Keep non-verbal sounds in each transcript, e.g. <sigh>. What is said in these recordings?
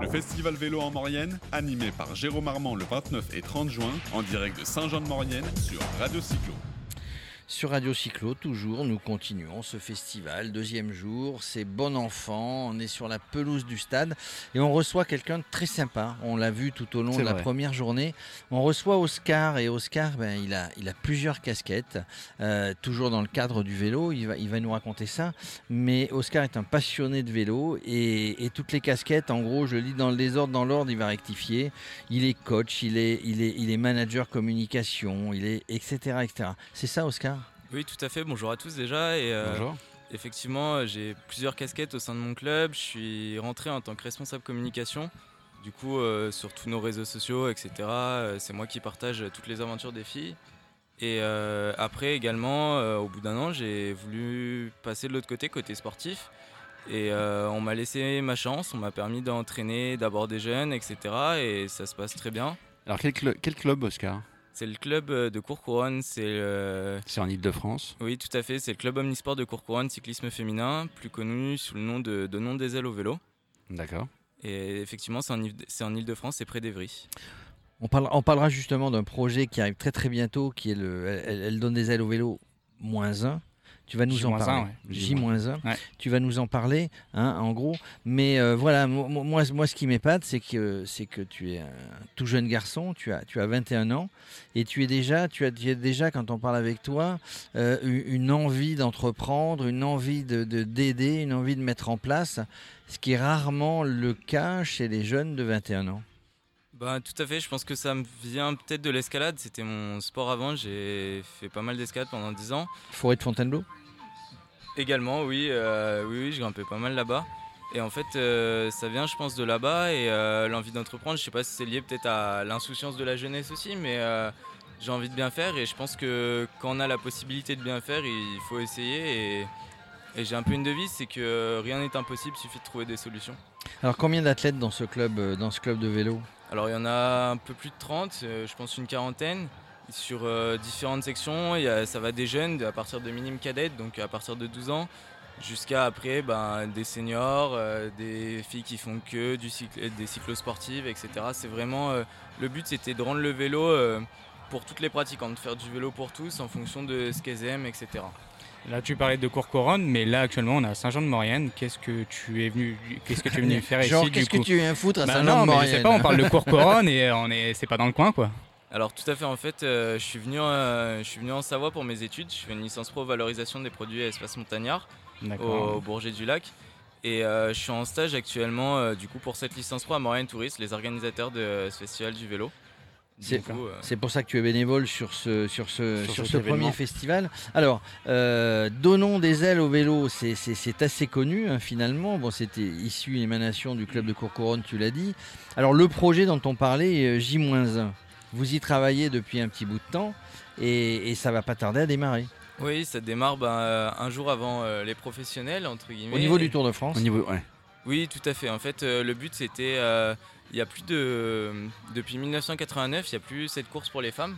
Le festival vélo en Maurienne, animé par Jérôme Armand le 29 et 30 juin, en direct de Saint-Jean-de-Maurienne sur Radio Cyclo. Sur Radio Cyclo, toujours, nous continuons ce festival. Deuxième jour, c'est bon enfant. On est sur la pelouse du stade et on reçoit quelqu'un de très sympa. On l'a vu tout au long de la première journée. On reçoit Oscar et Oscar, ben, il, a, il a plusieurs casquettes, euh, toujours dans le cadre du vélo. Il va, il va nous raconter ça. Mais Oscar est un passionné de vélo et, toutes les casquettes, en gros, je lis dans le désordre, dans l'ordre, il va rectifier. Il est coach, il est, il est, il est manager communication, il est etc. etc. C'est ça, Oscar? Oui, tout à fait. Bonjour à tous déjà. Et, euh, Bonjour. Effectivement, j'ai plusieurs casquettes au sein de mon club. Je suis rentré en tant que responsable communication. Du coup, euh, sur tous nos réseaux sociaux, etc., euh, c'est moi qui partage toutes les aventures des filles. Et après, également, au bout d'un an, j'ai voulu passer de l'autre côté, côté sportif. Et on m'a laissé ma chance, on m'a permis d'entraîner d'abord des jeunes, etc. Et ça se passe très bien. Alors, quel, quel club, Oscar? C'est le club euh, de Courcouronne. C'est en Ile-de-France Oui, tout à fait. C'est le club omnisport de Courcouronne cyclisme féminin, plus connu sous le nom de, de Nom des ailes au vélo. D'accord. Et effectivement, c'est en, Ile-de-France, c'est près d'Evry. On, on, parlera justement d'un projet qui arrive très très bientôt, qui est le Elle, donne des ailes au vélo moins 1. Tu vas nous en parler. J-1. Tu vas nous en parler, hein, en gros. Mais euh, voilà, moi, moi, ce qui m'épate, c'est que, c'est que tu es un tout jeune garçon, tu as, tu as 21 ans, et tu es déjà, tu as, déjà quand on parle avec toi, euh, une envie d'entreprendre, une envie de, d'aider, une envie de mettre en place, ce qui est rarement le cas chez les jeunes de 21 ans. Bah, tout à fait, je pense que ça me vient peut-être de l'escalade. C'était mon sport avant. J'ai fait pas mal d'escalade pendant 10 ans. Forêt de Fontainebleau? Également, oui, euh, oui, oui, je grimpais pas mal là-bas. Et en fait, euh, ça vient, je pense, de là-bas et euh, l'envie d'entreprendre. Je sais pas si c'est lié peut-être à l'insouciance de la jeunesse aussi, mais j'ai envie de bien faire et je pense que quand on a la possibilité de bien faire, il faut essayer. Et, et j'ai un peu une devise, c'est que rien n'est impossible, il suffit de trouver des solutions. Alors, combien d'athlètes dans ce club, dans ce club de vélo? Alors, il y en a un peu plus de 30, je pense une quarantaine sur euh, différentes sections. ça va des jeunes à partir de minime cadette, donc à partir de 12 ans, jusqu'à après ben, des seniors, euh, des filles qui font que du cycle, des cyclosportives, etc. C'est vraiment euh, le but, c'était de rendre le vélo pour toutes les pratiquants, de faire du vélo pour tous en fonction de ce qu'elles aiment, etc. Là, tu parlais de Courcouronne, mais là, actuellement, on est à Saint-Jean-de-Maurienne. Qu'est-ce que tu es venu, qu'est-ce que tu es venu <laughs> faire ici qu'est-ce que tu viens foutre à bah Saint-Jean-de-Maurienne Je sais pas, on parle de Courcouronne et on est, c'est pas dans le coin, quoi. Alors tout à fait, en fait, euh, je, suis venu, euh, je suis venu en Savoie pour mes études. Je fais une licence pro valorisation des produits à espace montagnard au Bourget du Lac. Et euh, je suis en stage actuellement du coup pour cette licence pro à Montréal Tourist, les organisateurs de ce festival du vélo. C'est pour ça que tu es bénévole sur ce, sur ce, sur, ce premier festival. Alors, donnons des ailes au vélo, c'est assez connu hein, finalement. Bon, c'était issu émanation du club de Courcouronne, tu l'as dit. Alors, le projet dont on parlait, J-1. Vous y travaillez depuis un petit bout de temps et, ça va pas tarder à démarrer. Oui, ça démarre ben, euh, un jour avant euh, les professionnels, entre guillemets. Au niveau du Tour de France Au niveau, Oui, tout à fait. En fait, euh, le but, c'était. il y a plus de. Depuis 1989, il n'y a plus cette course pour les femmes.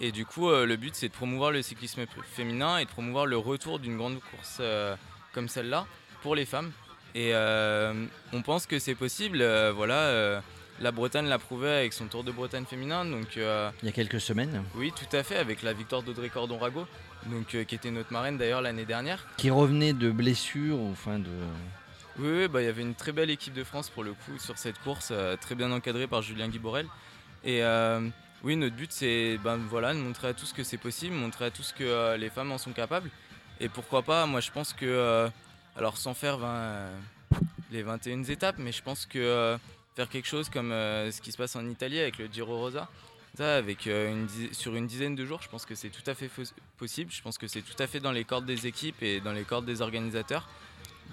Et du coup, le but, c'est de promouvoir le cyclisme féminin et de promouvoir le retour d'une grande course comme celle-là pour les femmes. Et on pense que c'est possible. voilà la Bretagne l'a prouvé avec son Tour de Bretagne féminin. Donc, euh, Il y a quelques semaines Oui, tout à fait, avec la victoire d'Audrey Cordon-Rago, donc, euh, qui était notre marraine d'ailleurs l'année dernière. Qui revenait de blessures ou fin de... Oui, bah, il y avait une très belle équipe de France pour le coup sur cette course, euh, très bien encadrée par Julien Guiborel. Et oui, notre but c'est ben, voilà, de montrer à tous que c'est possible, montrer à tous que les femmes en sont capables. Et pourquoi pas, moi je pense que, alors sans faire les 21 étapes, mais je pense que faire quelque chose comme euh, ce qui se passe en Italie avec le Giro Rosa. Ça, avec, euh, sur une dizaine de jours, je pense que c'est tout à fait possible. Je pense que c'est tout à fait dans les cordes des équipes et dans les cordes des organisateurs.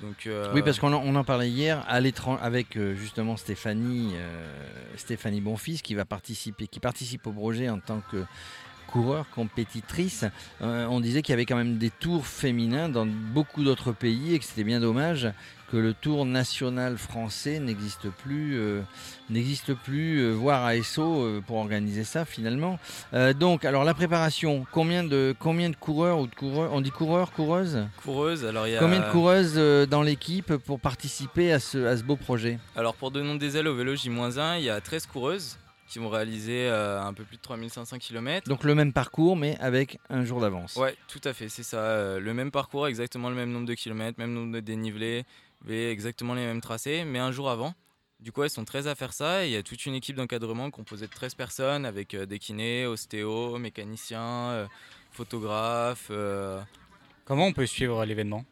Donc, euh, Oui, parce qu'on en, en, parlait hier à avec justement Stéphanie, Stéphanie Bonfils qui va participer, qui participe au projet en tant que coureur, compétitrice. on disait qu'il y avait quand même des tours féminins dans beaucoup d'autres pays et que c'était bien dommage que le Tour national français n'existe plus, euh, n'existe plus, euh, voire ASO euh, pour organiser ça finalement. donc, alors la préparation, combien de combien de coureurs ou de coureurs, on dit coureurs, coureuses Coureuses, alors il y a combien de coureuses dans l'équipe pour participer à ce, à ce beau projet? Alors pour de des ailes au vélo J-1, il y a 13 coureuses qui vont réaliser un peu plus de 3500 km. Donc le même parcours mais avec un jour d'avance. Ouais, tout à fait, c'est ça. le même parcours, exactement le même nombre de kilomètres, même nombre de dénivelés, exactement les mêmes tracés, mais un jour avant. Du coup, elles sont 13 à faire ça. il y a toute une équipe d'encadrement composée de 13 personnes avec euh, des kinés, ostéos, mécaniciens, euh, photographes. Euh. Comment on peut suivre l'événement?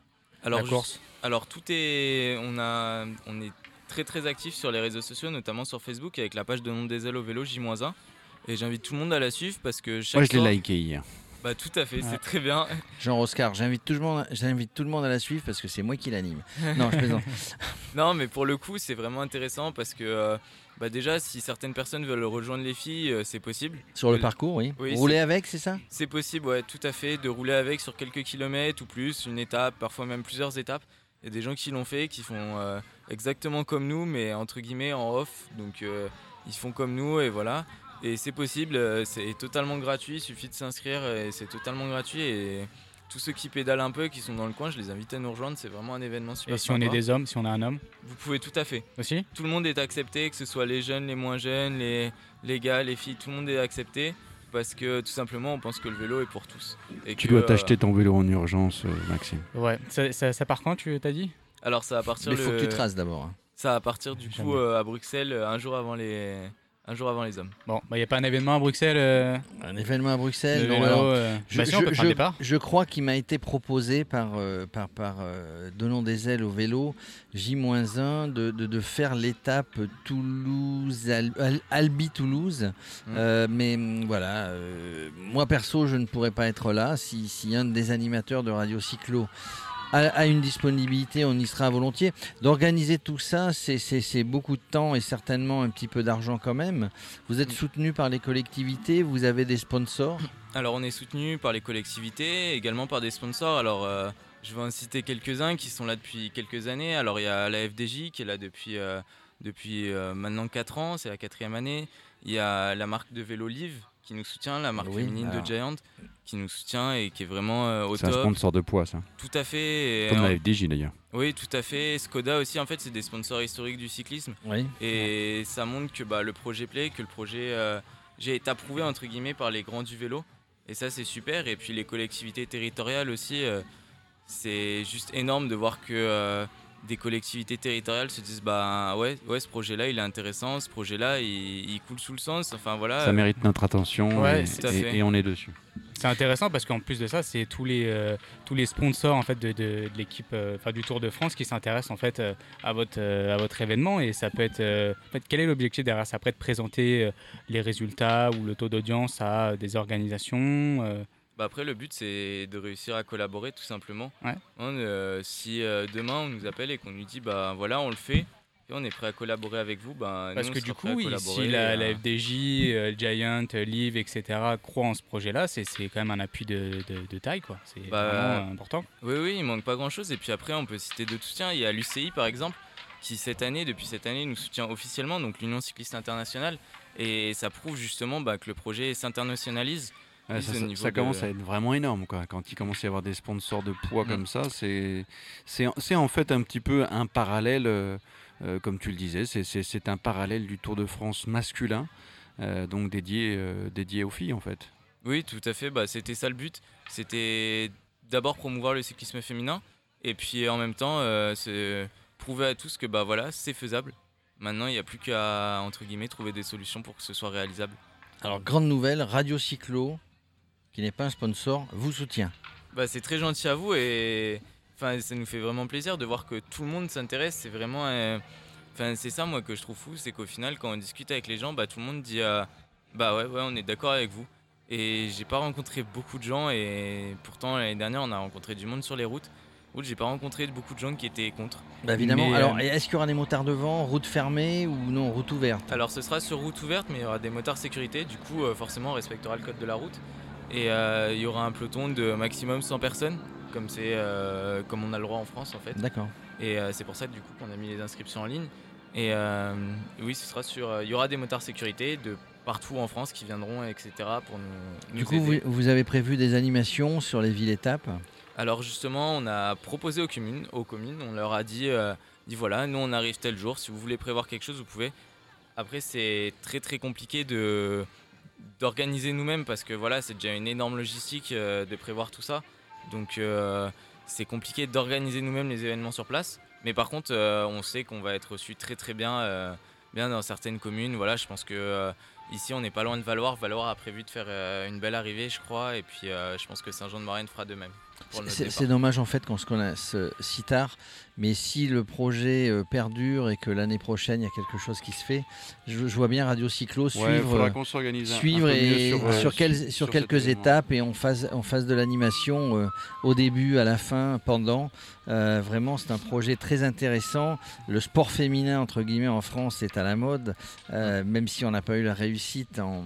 Alors, la course? Alors, tout est. On, a... on est très très actif sur les réseaux sociaux, notamment sur Facebook avec la page de Nom des ailes au vélo J-1. Et j'invite tout le monde à la suivre parce que chaque Moi, je l'ai liké hier. Bah, tout à fait, c'est très bien. <laughs> Jean Oscar, j'invite tout, le monde, j'invite tout le monde à la suivre parce que c'est moi qui l'anime. Non, je plaisante. <laughs> non, mais pour le coup, c'est vraiment intéressant parce que euh, bah déjà, si certaines personnes veulent rejoindre les filles, euh, c'est possible. Sur le parcours, oui. rouler avec, c'est ça? C'est possible, ouais, tout à fait, de rouler avec sur quelques kilomètres ou plus, une étape, parfois même plusieurs étapes. Il y a des gens qui l'ont fait, qui font euh, exactement comme nous, mais entre guillemets en off. Donc ils font comme nous et voilà. Et c'est possible, euh, c'est totalement gratuit, il suffit de s'inscrire et c'est totalement gratuit. Et tous ceux qui pédalent un peu, qui sont dans le coin, je les invite à nous rejoindre. C'est vraiment un événement super. Et si on est des hommes, si on a un homme Vous pouvez tout à fait. Aussi Tout le monde est accepté, que ce soit les jeunes, les moins jeunes, les, les gars, les filles, tout le monde est accepté. Parce que tout simplement, on pense que le vélo est pour tous. Et tu dois t'acheter ton vélo en urgence, euh, Maxime. Ouais, ça, ça, part quand, tu t'as dit? Alors, ça va partir. Mais il faut que tu traces d'abord. Hein. Ça va partir du coup euh, à Bruxelles un jour avant les un jour avant les hommes. Bon, il bah, n'y a pas un événement à Bruxelles euh, Un événement à Bruxelles non, alors, euh, je, bah, je, crois qu'il m'a été proposé par, euh, par, par Donnons des ailes au vélo, J-1, de, de, de, faire l'étape Toulouse-Albi-Toulouse. Mmh. mais mm, voilà, moi perso, je ne pourrais pas être là. Si, si un des animateurs de Radio Cyclo à, une disponibilité, on y sera volontiers. D'organiser tout ça, c'est beaucoup de temps et certainement un petit peu d'argent quand même. Vous êtes soutenu par les collectivités, vous avez des sponsors Alors on est soutenu par les collectivités, également par des sponsors. Alors euh, je vais en citer quelques-uns qui sont là depuis quelques années. Alors il y a la FDJ qui est là depuis, euh, depuis euh, maintenant 4 ans, c'est la quatrième année. Il y a la marque de vélo Live qui nous soutient, la marque féminine de Giant qui nous soutient et qui est vraiment euh, au top. C'est un sponsor de poids, ça. Tout à fait. Comme la FDJ d'ailleurs. Oui, tout à fait. Skoda aussi, en fait, c'est des sponsors historiques du cyclisme. Oui. Et ça montre que bah, le projet plaît, que le projet euh, j'ai été approuvé entre guillemets par les grands du vélo. Et ça, c'est super. Et puis les collectivités territoriales aussi, euh, c'est juste énorme de voir que des collectivités territoriales se disent bah ouais ouais ce projet là il est intéressant ce projet là il, coule sous le sens. Enfin voilà. Ça mérite notre attention et, et, on est dessus. C'est intéressant parce qu'en plus de ça c'est tous les euh, tous les sponsors en fait de, de, l'équipe euh, enfin du Tour de France qui s'intéressent en fait euh, à votre à votre événement. Et ça peut être en fait quel est l'objectif derrière ça? Après de présenter les résultats ou le taux d'audience à des organisations bah après, le but, c'est de réussir à collaborer tout simplement. Euh, si euh, demain, on nous appelle et qu'on nous dit, bah voilà, on le fait, et on est prêt à collaborer avec vous, bah, Parce que du coup, si la, la, FDJ, euh, Giant, Live, etc. croient en ce projet-là, c'est quand même un appui de, de, taille, quoi. C'est bah, vraiment important. Oui, oui, il manque pas grand-chose. Et puis après, on peut citer d'autres soutiens. Il y a l'UCI, par exemple, qui cette année, depuis cette année, nous soutient officiellement, donc l'Union cycliste internationale. Et ça prouve justement bah, que le projet s'internationalise ça, commence à être vraiment énorme quoi. quand il commence à y avoir des sponsors de poids mm. comme ça. C'est en fait un petit peu un parallèle, euh, euh, comme tu le disais, c'est un parallèle du Tour de France masculin, euh, donc dédié, dédié aux filles en fait. Oui, tout à fait. Bah, C'était ça le but. C'était d'abord promouvoir le cyclisme féminin et puis en même temps prouver à tous que bah, voilà, c'est faisable. Maintenant, il n'y a plus qu'à entre guillemets trouver des solutions pour que ce soit réalisable. Alors, grande nouvelle, Radio Cyclo qui n'est pas un sponsor, vous soutient. Bah, c'est très gentil à vous et enfin, ça nous fait vraiment plaisir de voir que tout le monde s'intéresse. C'est vraiment. Enfin, c'est ça, moi, que je trouve fou, c'est qu'au final, quand on discute avec les gens, bah, tout le monde dit euh, Bah ouais, ouais, on est d'accord avec vous. Et j'ai pas rencontré beaucoup de gens et pourtant, l'année dernière, on a rencontré du monde sur les routes. J'ai pas rencontré beaucoup de gens qui étaient contre. Bah évidemment. alors, euh, est-ce qu'il y aura des motards devant, route fermée ou non, route ouverte? Alors, ce sera sur route ouverte, mais il y aura des motards sécurité. Du coup, euh, forcément, on respectera le code de la route. Et euh, il y aura un peloton de maximum 100 personnes, comme, c'est, euh, comme on a le droit en France en fait. D'accord. Et c'est pour ça du coup qu'on a mis les inscriptions en ligne. Et oui, ce sera sur. Il y aura des motards sécurité de partout en France qui viendront, etc. pour nous. Du coup, Vous, avez prévu des animations sur les villes étapes? Alors justement, on a proposé aux communes, aux communes on leur a dit, euh, dit voilà, nous on arrive tel jour, si vous voulez prévoir quelque chose, vous pouvez. Après, c'est très très compliqué de d'organiser nous-mêmes parce que voilà, c'est déjà une énorme logistique euh, de prévoir tout ça. Donc euh, c'est compliqué d'organiser nous-mêmes les événements sur place. Mais par contre, on sait qu'on va être reçu très très bien, bien dans certaines communes. Voilà, je pense que Ici, on n'est pas loin de Valoir. Valoir a prévu de faire euh, une belle arrivée, je crois. Et puis, euh, je pense que Saint-Jean-de-Maurienne fera de même. C'est dommage en fait qu'on se connaisse euh, si tard, mais si le projet perdure et que l'année prochaine il y a quelque chose qui se fait, je, vois bien Radio Cyclo suivre, suivre et sur, sur, quelques étapes et on fasse, on fasse de l'animation au début, à la fin, pendant. Vraiment, c'est un projet très intéressant. Le sport féminin entre guillemets en France est à la mode, même si on n'a pas eu la réussite en,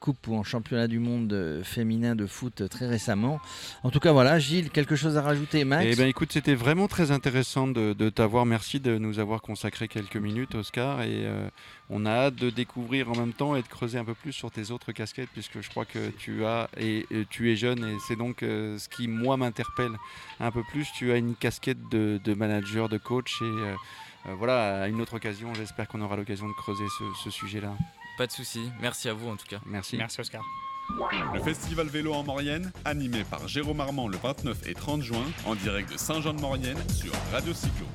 coupe ou en championnat du monde euh, féminin de foot très récemment. En tout cas, voilà, Gilles, quelque chose à rajouter, Max? Eh bien, écoute, c'était vraiment très intéressant de, t'avoir. Merci de nous avoir consacré quelques minutes, Oscar. Et euh, on a hâte de découvrir en même temps et de creuser un peu plus sur tes autres casquettes, puisque je crois que tu as et, tu es jeune et c'est donc euh, ce qui moi m'interpelle un peu plus. Tu as une casquette de, manager, de coach et voilà, à une autre occasion, j'espère qu'on aura l'occasion de creuser ce sujet-là. Pas de souci. Merci à vous en tout cas. Merci. Merci Oscar. Le festival vélo en Maurienne, animé par Jérôme Armand le 29 et 30 juin, en direct de Saint-Jean-de-Maurienne sur Radio Cyclo.